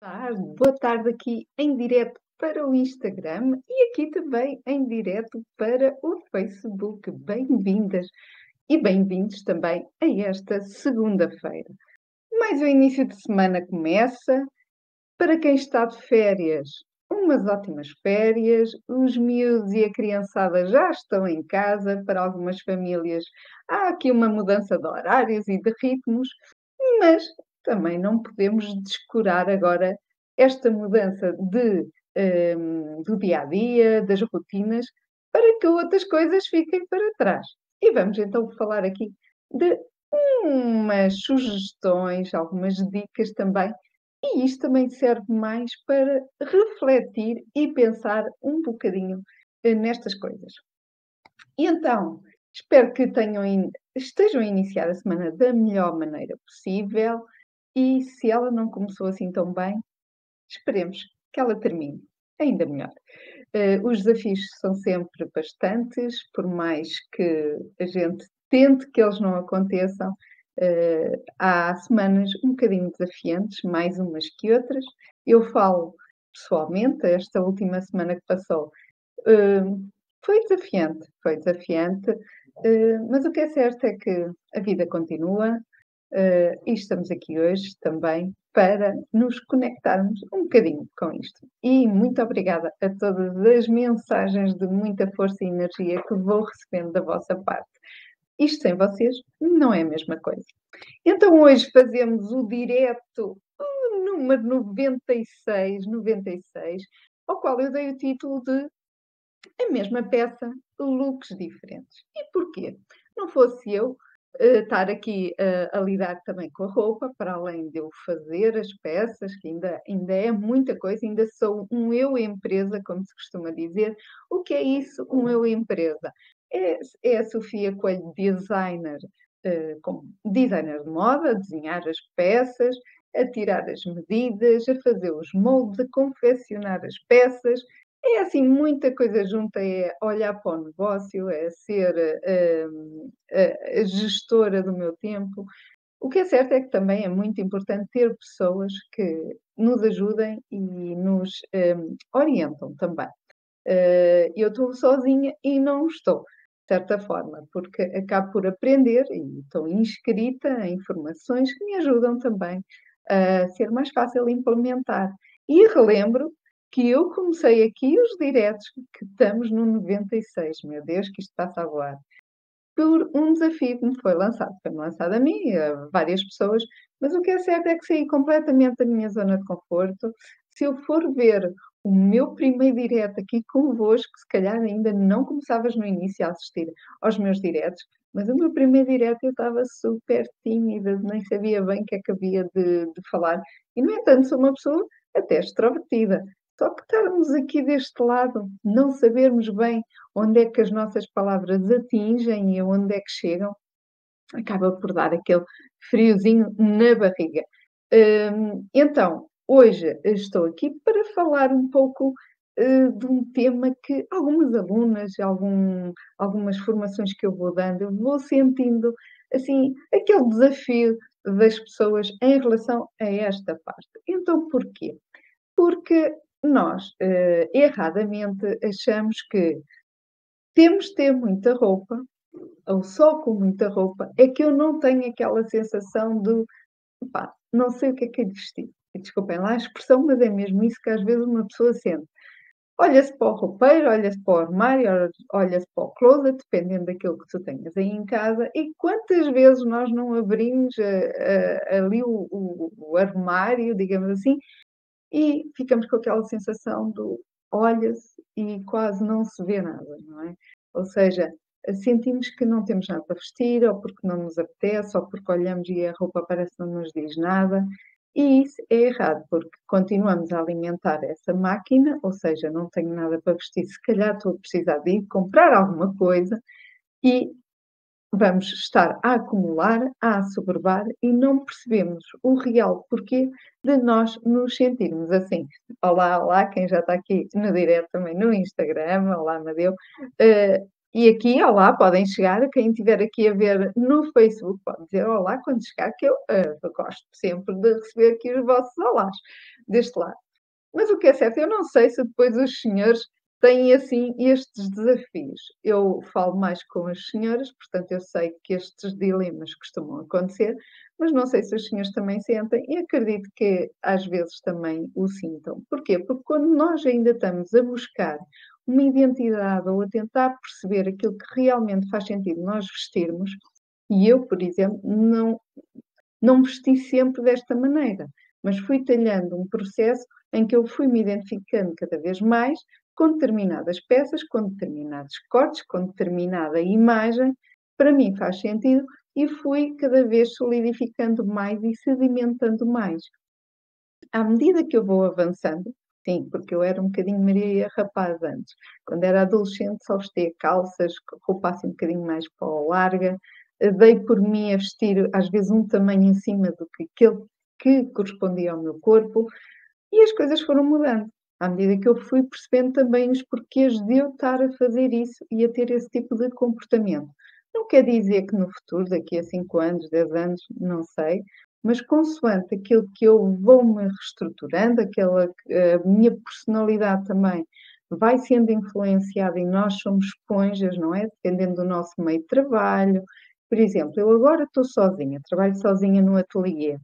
tarde, boa tarde aqui em direto para o Instagram e aqui também em direto para o Facebook. Bem-vindas e bem-vindos também a esta segunda-feira. Mais o início de semana começa. Para quem está de férias, umas ótimas férias. Os miúdos e a criançada já estão em casa. Para algumas famílias há aqui uma mudança de horários e de ritmos, mas também não podemos descurar agora esta mudança de, um, do dia a dia, das rotinas, para que outras coisas fiquem para trás. E vamos então falar aqui de umas sugestões, algumas dicas também. E isto também serve mais para refletir e pensar um bocadinho eh, nestas coisas. E então, espero que tenham, estejam a iniciar a semana da melhor maneira possível. E se ela não começou assim tão bem, esperemos que ela termine ainda melhor. Uh, os desafios são sempre bastantes, por mais que a gente tente que eles não aconteçam. Uh, há semanas um bocadinho desafiantes, mais umas que outras. Eu falo pessoalmente, esta última semana que passou, uh, foi desafiante, foi desafiante, mas o que é certo é que a vida continua, Uh, e estamos aqui hoje também para nos conectarmos um bocadinho com isto. E muito obrigada a todas as mensagens de muita força e energia que vou recebendo da vossa parte. Isto sem vocês não é a mesma coisa. Então hoje fazemos o direto número 96, 96, ao qual eu dei o título de A mesma peça, looks diferentes. E porquê? Não fosse eu, estar aqui uh, a lidar também com a roupa, para além de eu fazer as peças, que ainda, ainda é muita coisa, ainda sou um eu empresa, como se costuma dizer. O que é isso, um eu empresa? É, é a Sofia Coelho, designer, uh, designer de moda, a desenhar as peças, a tirar as medidas, a fazer os moldes, a confeccionar as peças, é assim, muita coisa junta, é olhar para o negócio, é ser uh, a gestora do meu tempo. O que é certo é que também é muito importante ter pessoas que nos ajudem e nos um, orientam também. Uh, eu estou sozinha e não estou, de certa forma, porque acabo por aprender e estou inscrita em informações que me ajudam também a ser mais fácil implementar. E relembro que eu comecei aqui os diretos, que estamos no 96, meu Deus, que isto passa a voar, por um desafio que me foi lançado. Foi-me lançado a mim, a várias pessoas, mas o que é certo é que saí completamente da minha zona de conforto. Se eu for ver o meu primeiro direto aqui convosco, se calhar ainda não começavas no início a assistir aos meus diretos, mas o meu primeiro direto eu estava super tímida, nem sabia bem o que é que havia de, de falar. E, no entanto, sou uma pessoa até extrovertida. Só que estarmos aqui deste lado, não sabermos bem onde é que as nossas palavras atingem e onde é que chegam, acaba por dar aquele friozinho na barriga. Hum, então, hoje estou aqui para falar um pouco uh, de um tema que algumas alunas, algum, algumas formações que eu vou dando, eu vou sentindo assim aquele desafio das pessoas em relação a esta parte. Então, porquê? Porque nós uh, erradamente achamos que temos de ter muita roupa, ou só com muita roupa, é que eu não tenho aquela sensação de não sei o que é que é de vestir. Desculpem lá a expressão, mas é mesmo isso que às vezes uma pessoa sente. Olha-se para o roupeiro, olha-se para o armário, olha-se para o closet, dependendo daquilo que tu tenhas aí em casa, e quantas vezes nós não abrimos uh, uh, ali o, o, o, armário, digamos assim, e ficamos com aquela sensação do olha-se e quase não se vê nada, não é? Ou seja, sentimos que não temos nada para vestir, ou porque não nos apetece, ou porque olhamos e a roupa parece não nos diz nada. E isso é errado, porque continuamos a alimentar essa máquina, ou seja, não tenho nada para vestir, se calhar estou a precisar de ir comprar alguma coisa, e vamos estar a acumular, a assoberbar e não percebemos o real porquê de nós nos sentirmos assim. Olá, olá, quem já está aqui no direto também no Instagram, olá, Madeu. Uh, E aqui, olá, podem chegar, quem estiver aqui a ver no Facebook, pode dizer olá quando chegar, que eu, uh, gosto sempre de receber aqui os vossos olás deste lado. Mas o que é certo, eu não sei se depois os senhores têm assim estes desafios. Eu falo mais com as senhoras, portanto eu sei que estes dilemas costumam acontecer, mas não sei se os senhores também sentem e acredito que às vezes também o sintam. Porquê? Porque quando nós ainda estamos a buscar uma identidade ou a tentar perceber aquilo que realmente faz sentido nós vestirmos, e eu, por exemplo, não, não vesti sempre desta maneira, mas fui talhando um processo em que eu fui me identificando cada vez mais com determinadas peças, com determinados cortes, com determinada imagem, para mim faz sentido e fui cada vez solidificando mais e sedimentando mais. À medida que eu vou avançando, sim, porque eu era um bocadinho Maria Rapaz antes. Quando era adolescente, só vestia calças, roupa assim um bocadinho mais para larga. Dei por mim a vestir, às vezes, um tamanho em cima do que aquele que correspondia ao meu corpo. E as coisas foram mudando. À medida que eu fui percebendo também os porquês de eu estar a fazer isso e a ter esse tipo de comportamento. Não quer dizer que no futuro, daqui a 5 anos, 10 anos, não sei, mas consoante aquilo que eu vou-me reestruturando, aquela a minha personalidade também vai sendo influenciada e nós somos esponjas, não é? Dependendo do nosso meio de trabalho. Por exemplo, eu agora estou sozinha, trabalho sozinha no ateliê.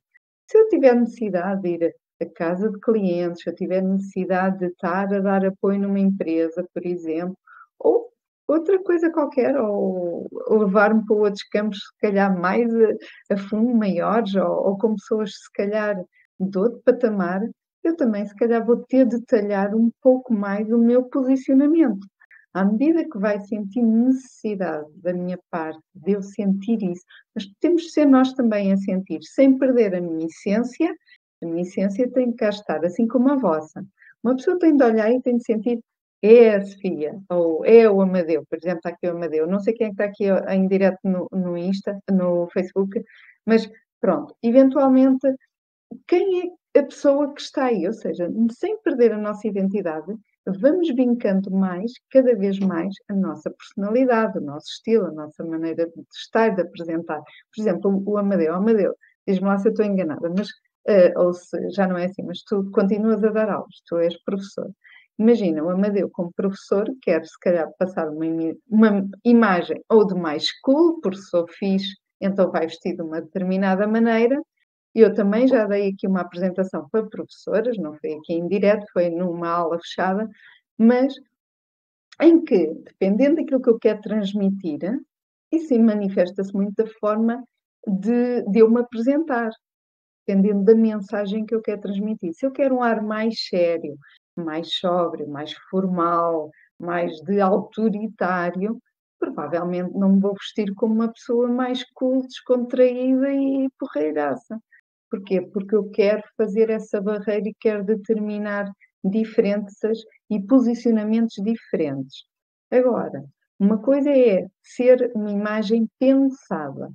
Se eu tiver necessidade de ir a casa de clientes, se eu tiver necessidade de estar a dar apoio numa empresa, por exemplo, ou outra coisa qualquer, ou levar-me para outros campos, se calhar mais a, a fundo, maiores, ou, ou com pessoas, se calhar, de outro patamar, eu também, se calhar, vou ter de detalhar um pouco mais o meu posicionamento. À medida que vai sentir necessidade da minha parte de eu sentir isso, mas temos de ser nós também a sentir, sem perder a minha essência, a minha essência tem que cá estar, assim como a vossa. Uma pessoa tem de olhar e tem de sentir é a Sofia, ou é o Amadeu, por exemplo, está aqui o Amadeu. Não sei quem é está aqui em direto no, no Insta, no Facebook, mas pronto, eventualmente, quem é a pessoa que está aí? Ou seja, sem perder a nossa identidade, vamos vincando mais, cada vez mais, a nossa personalidade, o nosso estilo, a nossa maneira de estar, de apresentar. Por exemplo, o Amadeu, o Amadeu, diz-me lá se eu estou enganada, mas, uh, ou se já não é assim, mas tu continuas a dar aulas, tu és professor. Imagina, o Amadeu, como professor, quer se calhar passar uma, uma imagem ou de mais cool, porque sou fixe, então vai vestir de uma determinada maneira. Eu também já dei aqui uma apresentação para professoras, não foi aqui em direto, foi numa aula fechada, mas em que, dependendo daquilo que eu quero transmitir, isso manifesta-se muito da forma de, de eu me apresentar, dependendo da mensagem que eu quero transmitir. Se eu quero um ar mais sério, mais sóbrio, mais formal, mais de autoritário, provavelmente não me vou vestir como uma pessoa mais cool, descontraída e porreiraça. Porquê? Porque eu quero fazer essa barreira e quero determinar diferenças e posicionamentos diferentes. Agora, uma coisa é ser uma imagem pensada.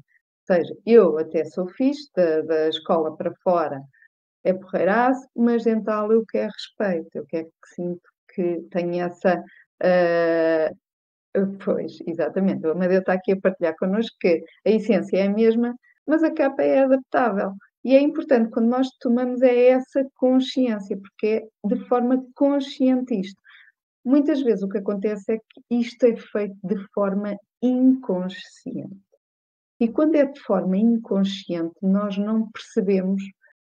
Ou seja, eu até sou fixe da, da escola para fora, é porreiraço, mas dental eu quero respeito, eu quero que sinto que tenha essa. Uh, pois, exatamente, o Amadeu está aqui a partilhar connosco que a essência é a mesma, mas a capa é adaptável. E é importante quando nós tomamos é essa consciência, porque é de forma consciente isto. Muitas vezes o que acontece é que isto é feito de forma inconsciente. E quando é de forma inconsciente, nós não percebemos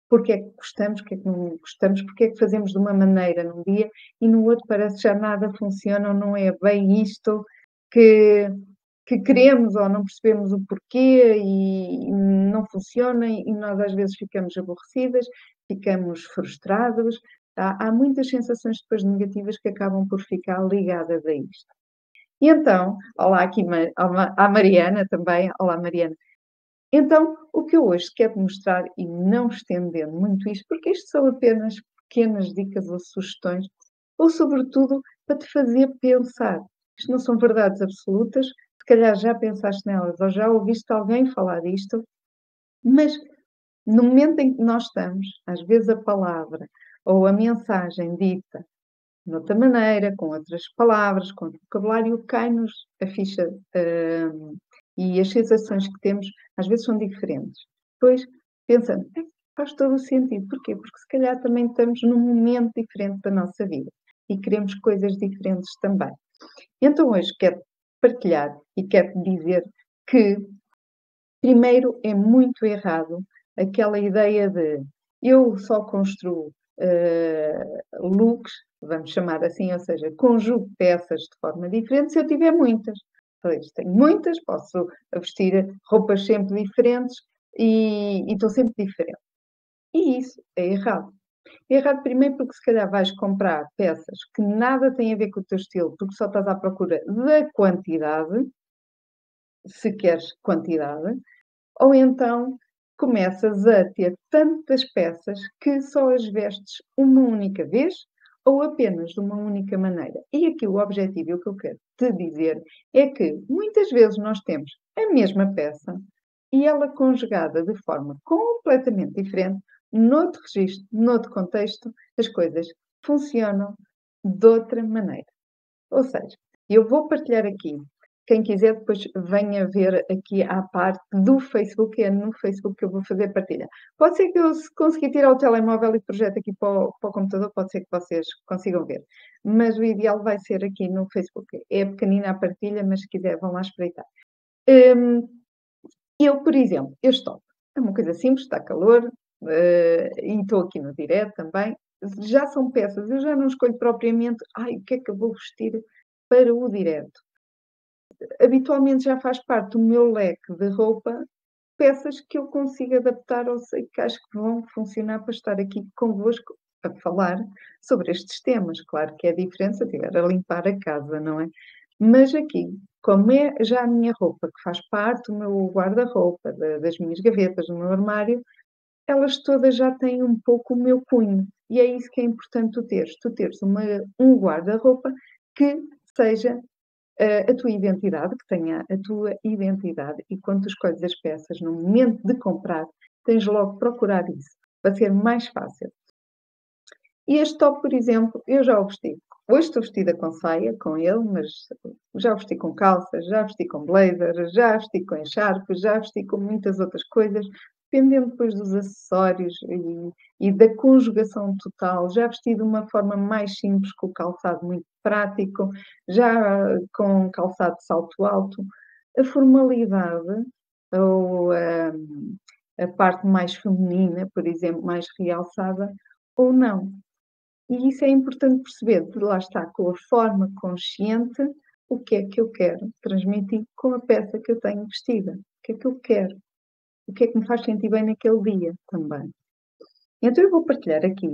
porque é que gostamos, porque é que não gostamos, porque é que fazemos de uma maneira num dia e no outro parece já nada funciona ou não é bem isto que, que queremos ou não percebemos o porquê e não funciona e nós às vezes ficamos aborrecidas, ficamos frustrados. Há, há muitas sensações depois negativas que acabam por ficar ligadas a isto. E então, olá aqui à Mariana também, olá Mariana, então, o que eu hoje quero mostrar, e não estendendo muito isto, porque isto são apenas pequenas dicas ou sugestões, ou sobretudo para te fazer pensar. Isto não são verdades absolutas, se calhar já pensaste nelas ou já ouviste alguém falar disto, mas no momento em que nós estamos, às vezes a palavra ou a mensagem dita noutra maneira, com outras palavras, com outro vocabulário, cai-nos a ficha uh, e as sensações que temos às vezes são diferentes. Depois pensamos, é, faz todo o sentido. Porquê? Porque se calhar também estamos num momento diferente da nossa vida e queremos coisas diferentes também. Então hoje quero partilhar e quero dizer que primeiro é muito errado aquela ideia de eu só construo uh, looks, vamos chamar assim, ou seja, conjugo peças de forma diferente se eu tiver muitas. Tenho muitas, posso vestir roupas sempre diferentes e, e estou sempre diferente. E isso é errado. É errado primeiro porque se calhar vais comprar peças que nada têm a ver com o teu estilo, porque só estás à procura da quantidade, se queres quantidade, ou então começas a ter tantas peças que só as vestes uma única vez ou apenas de uma única maneira. E aqui o objetivo, o que eu quero te dizer, é que muitas vezes nós temos a mesma peça e ela conjugada de forma completamente diferente, noutro registro, noutro contexto, as coisas funcionam de outra maneira. Ou seja, eu vou partilhar aqui quem quiser, depois venha ver aqui à parte do Facebook, é no Facebook que eu vou fazer partilha. Pode ser que eu, se conseguir tirar o telemóvel e projeto aqui para o, para o, computador, pode ser que vocês consigam ver. Mas o ideal vai ser aqui no Facebook. É pequenina a partilha, mas se quiser, vão lá espreitar. Um, eu, por exemplo, eu estou. É uma coisa simples, está calor, uh, e estou aqui no direto também. Já são peças, eu já não escolho propriamente, ai, o que é que eu vou vestir para o direto habitualmente já faz parte do meu leque de roupa peças que eu consigo adaptar ou sei que acho que vão funcionar para estar aqui convosco a falar sobre estes temas. Claro que é diferente se eu estiver a limpar a casa, não é? Mas aqui, como é já a minha roupa, que faz parte do meu guarda-roupa, das minhas gavetas, do meu armário, elas todas já têm um pouco o meu cunho. E é isso que é importante tu teres. Tu teres uma, um guarda-roupa que seja a tua identidade, que tenha a tua identidade, e quando tu escolhes as peças no momento de comprar, tens logo procurar isso, para ser mais fácil. E este top, por exemplo, eu já o vesti. Hoje estou vestida com saia, com ele, mas já vesti com calças, já vesti com blazer, já vesti com encharpes, já vesti com muitas outras coisas, dependendo depois dos acessórios e, e, da conjugação total, já vesti de uma forma mais simples, com o calçado muito prático, já com calçado de salto alto, a formalidade ou a, a parte mais feminina, por exemplo, mais realçada, ou não. E isso é importante perceber, de lá está, com a forma consciente, o que é que eu quero transmitir com a peça que eu tenho vestida. O que é que eu quero? O que é que me faz sentir bem naquele dia também. Então eu vou partilhar aqui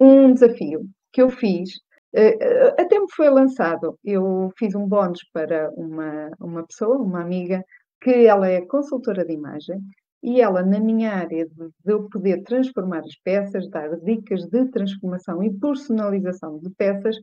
um desafio que eu fiz, eh, eh, até me foi lançado. Eu fiz um bónus para uma, uma pessoa, uma amiga, que ela é consultora de imagem e ela, na minha área de, de eu poder transformar as peças, dar dicas de transformação e personalização de peças,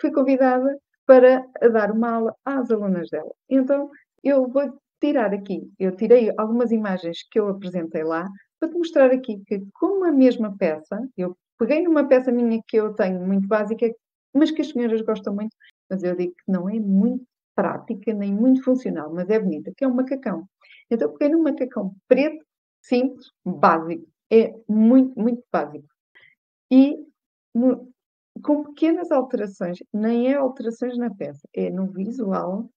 fui convidada para dar uma aula às alunas dela. Então, eu vou tirar aqui, eu tirei algumas imagens que eu apresentei lá para te mostrar aqui que com a mesma peça, eu peguei numa peça minha que eu tenho muito básica, mas que as senhoras gostam muito, mas eu digo que não é muito prática nem muito funcional, mas é bonita, que é um macacão. Então peguei num macacão preto, simples, básico. É muito, muito básico. E com pequenas alterações, nem é alterações na peça, é no visual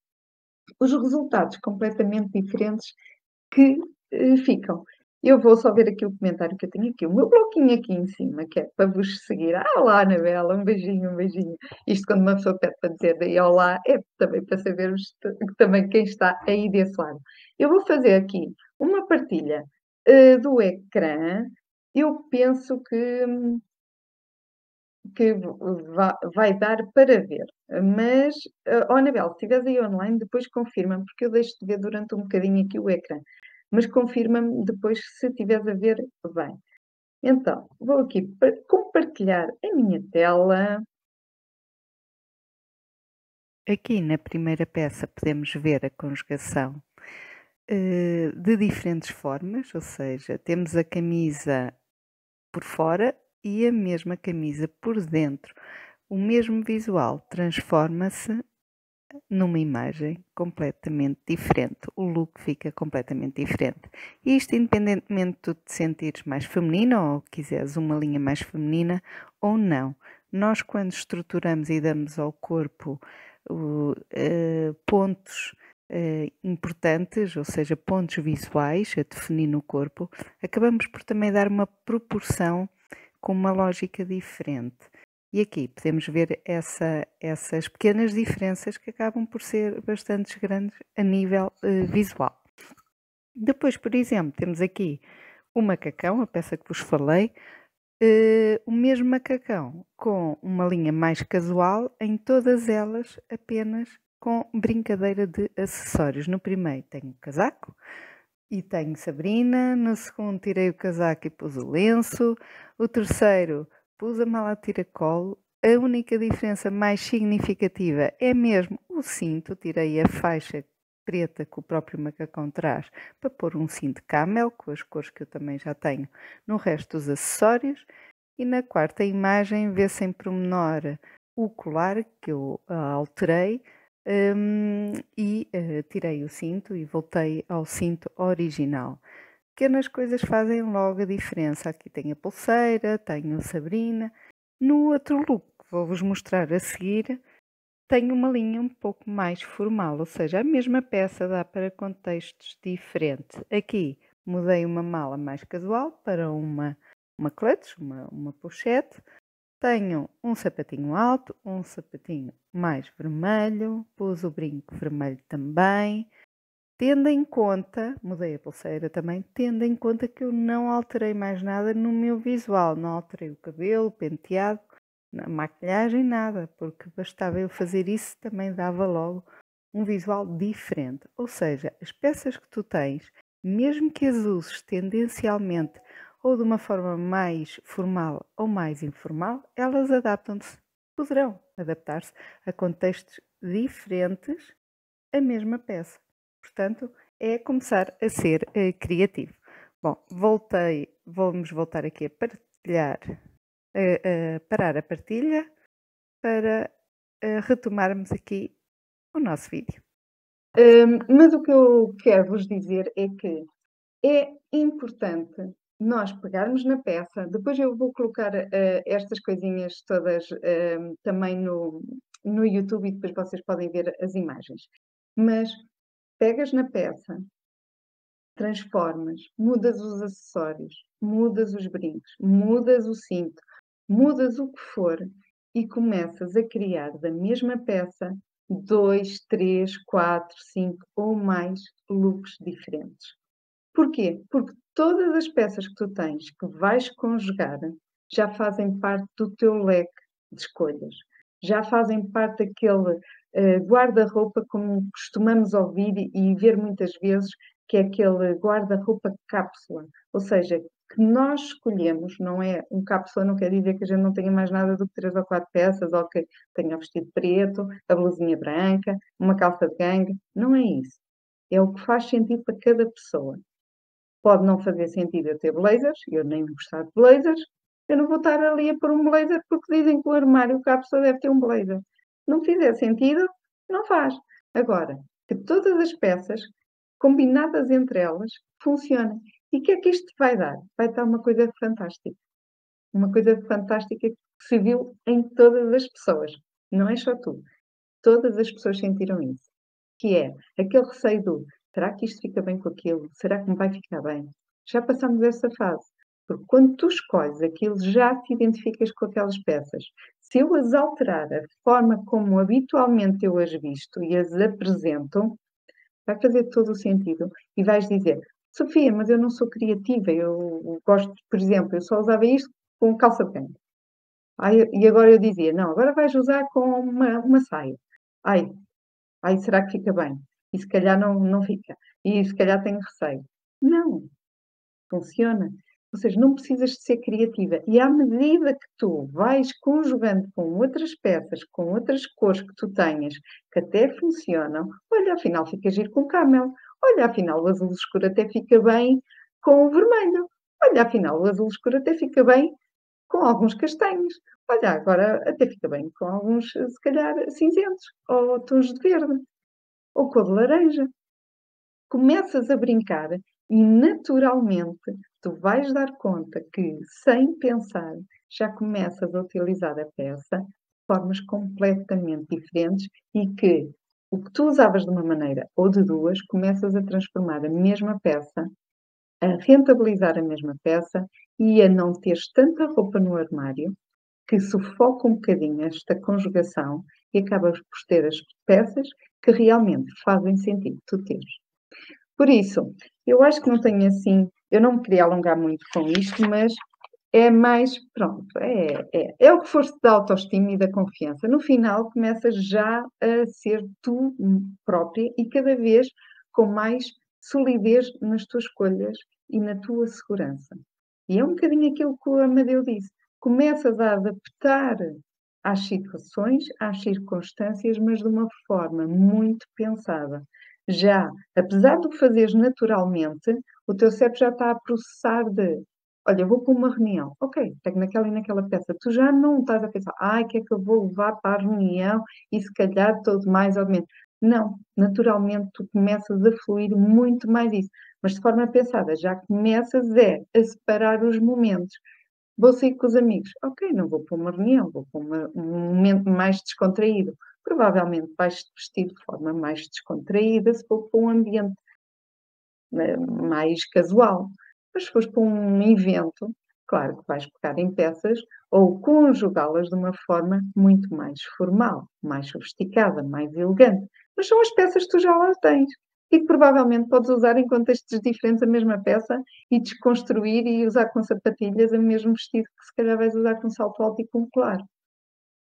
os resultados completamente diferentes que uh, ficam. Eu vou só ver aqui o comentário que eu tenho aqui, o meu bloquinho aqui em cima, que é para vos seguir. Ah, olá, Anabela, um beijinho, um beijinho. Isto quando uma pessoa pede para dizer daí olá, é também para sabermos também quem está aí desse lado. Eu vou fazer aqui uma partilha uh, do ecrã. Eu penso que hum, que vai dar para ver. Mas, oh Anabel, se estiveres aí online, depois confirma-me, porque eu deixo de ver durante um bocadinho aqui o ecrã. Mas confirma-me depois se estiveres a ver bem. Então, vou aqui compartilhar a minha tela. Aqui na primeira peça podemos ver a conjugação uh, de diferentes formas, ou seja, temos a camisa por fora e a mesma camisa por dentro, o mesmo visual transforma-se numa imagem completamente diferente. O look fica completamente diferente. Isto independentemente de te sentires mais feminina ou quiseres uma linha mais feminina ou não. Nós, quando estruturamos e damos ao corpo uh, pontos uh, importantes, ou seja, pontos visuais a definir no corpo, acabamos por também dar uma proporção com uma lógica diferente. E aqui podemos ver essa, essas pequenas diferenças que acabam por ser bastante grandes a nível uh, visual. Depois, por exemplo, temos aqui o macacão, a peça que vos falei, uh, o mesmo macacão com uma linha mais casual, em todas elas apenas com brincadeira de acessórios. No primeiro tenho o casaco e tenho Sabrina, no segundo tirei o casaco e pus o lenço, o terceiro pus a mala tiracolo. A única diferença mais significativa é mesmo o cinto. Tirei a faixa preta que o próprio macacão traz para pôr um cinto camel, com as cores que eu também já tenho no resto dos acessórios. E na quarta imagem vê-se em pormenor o colar que eu uh, alterei um, e uh, tirei o cinto e voltei ao cinto original pequenas coisas fazem logo a diferença. Aqui tenho a pulseira, tenho a Sabrina. No outro look que vou-vos mostrar a seguir, tenho uma linha um pouco mais formal, ou seja, a mesma peça dá para contextos diferentes. Aqui mudei uma mala mais casual para uma, uma clutch, uma, uma pochete. Tenho um sapatinho alto, um sapatinho mais vermelho, pus o brinco vermelho também. Tendo em conta, mudei a pulseira também, tendo em conta que eu não alterei mais nada no meu visual, não alterei o cabelo, o penteado, a maquilhagem, nada, porque bastava eu fazer isso também dava logo um visual diferente. Ou seja, as peças que tu tens, mesmo que as uses tendencialmente ou de uma forma mais formal ou mais informal, elas adaptam-se, poderão adaptar-se a contextos diferentes a mesma peça. Portanto, é começar a ser uh, criativo. Bom, voltei, vamos voltar aqui a partilhar, uh, uh, parar a partilha para retomarmos aqui o nosso vídeo. Um, mas o que eu quero vos dizer é que é importante nós pegarmos na peça, depois eu vou colocar uh, estas coisinhas todas uh, também no, no YouTube e depois vocês podem ver as imagens. Mas pegas na peça, transformas, mudas os acessórios, mudas os brincos, mudas o cinto, mudas o que for e começas a criar da mesma peça dois, três, quatro, cinco ou mais looks diferentes. Porquê? Porque todas as peças que tu tens que vais conjugar já fazem parte do teu leque de escolhas, já fazem parte daquele uh, guarda-roupa, como costumamos ouvir e ver muitas vezes, que é aquele guarda-roupa cápsula, ou seja, que nós escolhemos, não é um cápsula, não quer dizer que a gente não tenha mais nada do que três ou quatro peças, ou que tenha vestido preto, a blusinha branca, uma calça de gangue, não é isso. É o que faz sentido para cada pessoa. Pode não fazer sentido eu ter blazers, eu nem gostar de blazers, eu não vou estar ali a pôr um blazer porque dizem que o armário cápsula deve ter um blazer não fizer sentido, não faz. Agora, que todas as peças, combinadas entre elas, funcionem. E o que é que isto vai dar? Vai dar uma coisa fantástica. Uma coisa fantástica que se viu em todas as pessoas. Não é só tu. Todas as pessoas sentiram isso. Que é aquele receio do será que isto fica bem com aquilo? Será que me vai ficar bem? Já passamos essa fase. Porque quando tu escolhes aquilo, já te identificas com aquelas peças. Se eu as alterar a forma como habitualmente eu as visto e as apresento, vai fazer todo o sentido. E vais dizer, Sofia, mas eu não sou criativa, eu gosto, por exemplo, eu só usava isto com calça de gangue. e agora eu dizia, não, agora vais usar com uma, uma saia. Ai, ai, será que fica bem? E se calhar não, não fica. E se calhar tenho receio. Não, funciona. Ou seja, não precisas de ser criativa. E à medida que tu vais conjugando com outras peças, com outras cores que tu tenhas, que até funcionam, olha, afinal fica giro com camel. Olha, afinal o azul escuro até fica bem com o vermelho. Olha, afinal o azul escuro até fica bem com alguns castanhos. Olha, agora até fica bem com alguns, se calhar, cinzentos, ou tons de verde, ou cor de laranja. Começas a brincar e naturalmente tu vais dar conta que, sem pensar, já começas a utilizar a peça de formas completamente diferentes e que o que tu usavas de uma maneira ou de duas, começas a transformar a mesma peça, a rentabilizar a mesma peça e a não teres tanta roupa no armário que sufoca um bocadinho esta conjugação e acabas por ter as peças que realmente fazem sentido tu teres. Por isso, eu acho que não tenho assim, eu não me queria alongar muito com isto, mas é mais, pronto, é, é, é o que foste da autoestima e da confiança. No final, começas já a ser tu própria e cada vez com mais solidez nas tuas escolhas e na tua segurança. E é um bocadinho aquilo que o Amadeu disse. Começas a adaptar às situações, às circunstâncias, mas de uma forma muito pensada. Já, apesar de o fazeres naturalmente, o teu cérebro já está a processar de olha, vou para uma reunião, ok, pego naquela e naquela peça. Tu já não estás a pensar, ai, o que é que eu vou levar para a reunião e se calhar todo mais ou menos. Não, naturalmente tu começas a fluir muito mais isso, mas de forma pensada, já começas é a separar os momentos. Vou sair com os amigos, ok, não vou para uma reunião, vou para uma, um momento mais descontraído. Provavelmente vais te vestir de forma mais descontraída se for para um ambiente né, mais casual. Mas se fores para um evento, claro que vais pegar em peças ou conjugá-las de uma forma muito mais formal, mais sofisticada, mais elegante. Mas são as peças que tu já lá tens e que provavelmente podes usar em contextos diferentes a mesma peça e desconstruir e usar com sapatilhas o mesmo vestido que se calhar vais usar com salto alto e com colar.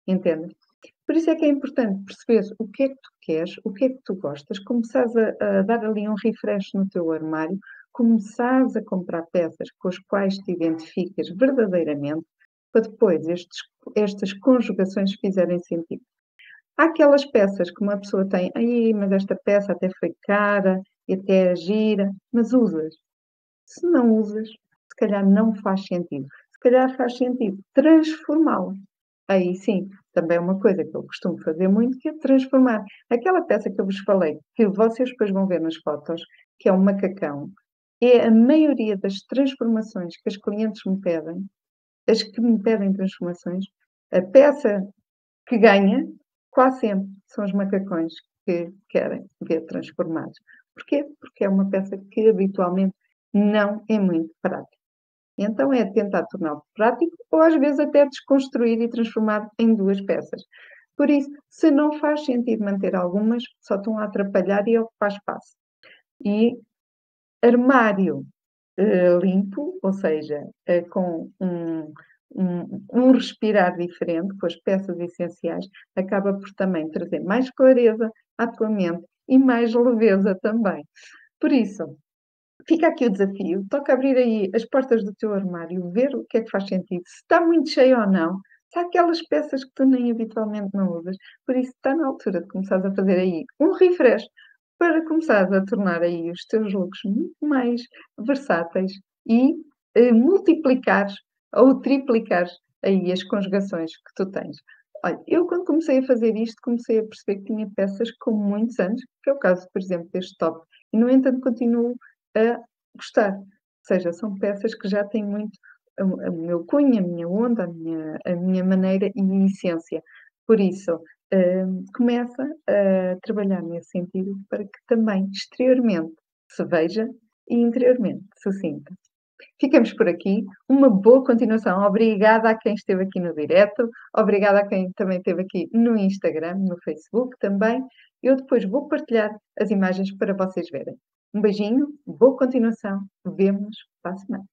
Entende? Por isso é que é importante perceber o que é que tu queres, o que é que tu gostas, começares a, a dar ali um refresh no teu armário, começares a comprar peças com as quais te identificas verdadeiramente, para depois estes, estas conjugações fizerem sentido. Há aquelas peças que uma pessoa tem, aí, mas esta peça até foi cara e até é gira, mas usas. Se não usas, se calhar não faz sentido. Se calhar faz sentido transformá-la. Aí sim, também é uma coisa que eu costumo fazer muito, que é transformar. Aquela peça que eu vos falei, que vocês depois vão ver nas fotos, que é um macacão, é a maioria das transformações que as clientes me pedem, as que me pedem transformações, a peça que ganha, quase sempre, são os macacões que querem ver transformados. Porquê? Porque é uma peça que habitualmente não é muito prática. Então é tentar torná-lo prático ou às vezes até desconstruir e transformar em duas peças. Por isso, se não faz sentido manter algumas, só estão a atrapalhar e ocupar espaço. E armário uh, limpo, ou seja, uh, com um, um, um, respirar diferente, com as peças essenciais, acaba por também trazer mais clareza à tua mente e mais leveza também. Por isso, fica aqui o desafio, toca abrir aí as portas do teu armário, ver o que é que faz sentido, se está muito cheio ou não, se há aquelas peças que tu nem habitualmente não usas, por isso está na altura de começares a fazer aí um refresh para começar a tornar aí os teus looks muito mais versáteis e eh, multiplicares ou triplicares aí as conjugações que tu tens. Olha, eu quando comecei a fazer isto, comecei a perceber que tinha peças com muitos anos, que é o caso, por exemplo, deste top, e no entanto continuo a gostar. Ou seja, são peças que já têm muito o meu cunho, a minha onda, a minha, a minha maneira e a essência. Por isso, começa a trabalhar nesse sentido para que também exteriormente se veja e interiormente se sinta. Ficamos por aqui. Uma boa continuação. Obrigada a quem esteve aqui no direto, obrigada a quem também esteve aqui no Instagram, no Facebook também. Eu depois vou partilhar as imagens para vocês verem. Um beijinho, boa continuação. Vemo-nos para a semana.